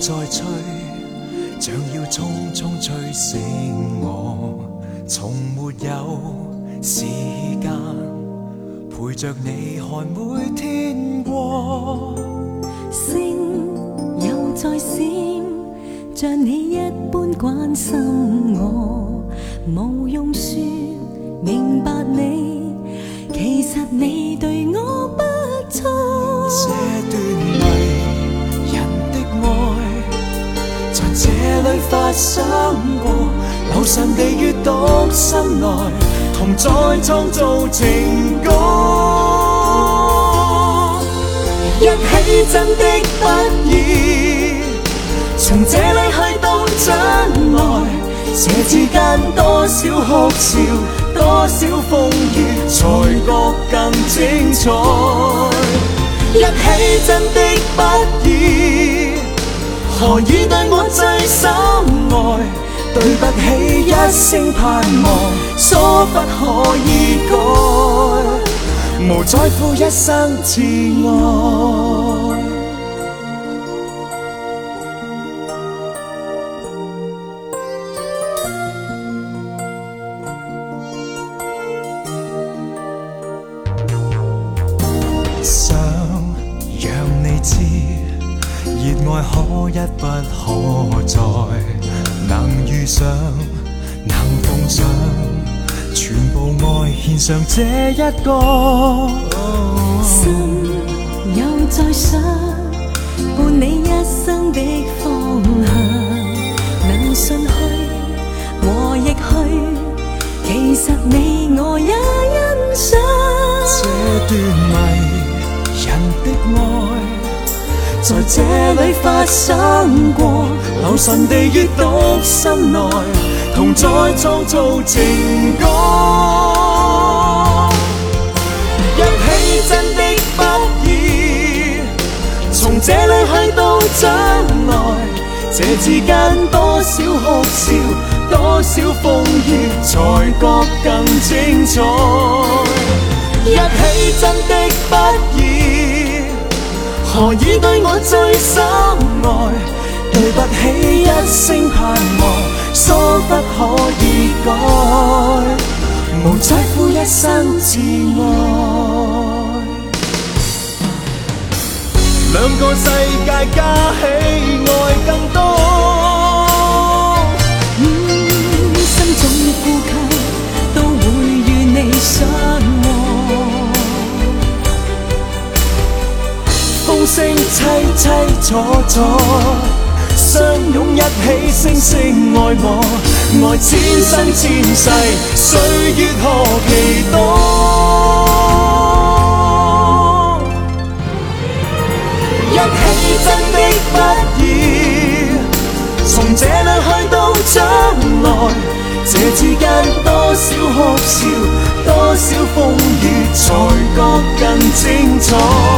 再吹，像要匆匆吹醒我，从没有时间陪着你看每天过。星又再闪，像你一般关心我，无用说明白你，其实你。对。里发生过，流神地阅读心内，同在创造情歌。一起真的不易，从这里去到将来，这之间多少哭笑，多少风雨，才觉更精彩。一起真的不易。何以对我最深爱？对不起，一声盼望，所不可以改，无在乎一生挚爱。爱可一不可再，能遇上，能奉上，全部爱献上这一个。心又再想，伴你一生的方向，能信去我亦去，其实你我也欣赏这段迷人的爱。在这里发生过，留神地阅读心内，同在创造情歌。一起真的不易，从这里去到将来，这之间多少哭笑，多少风雨，才觉更。最深爱，对不起，一声盼望，所不可以改，无在乎一生挚爱，两个世界加起。凄楚楚，相拥一起，声声爱我，爱千生千世，岁月何其多。一起真的不易，从这里去到将来，这之间多少哭笑，多少风雨，才觉更精彩。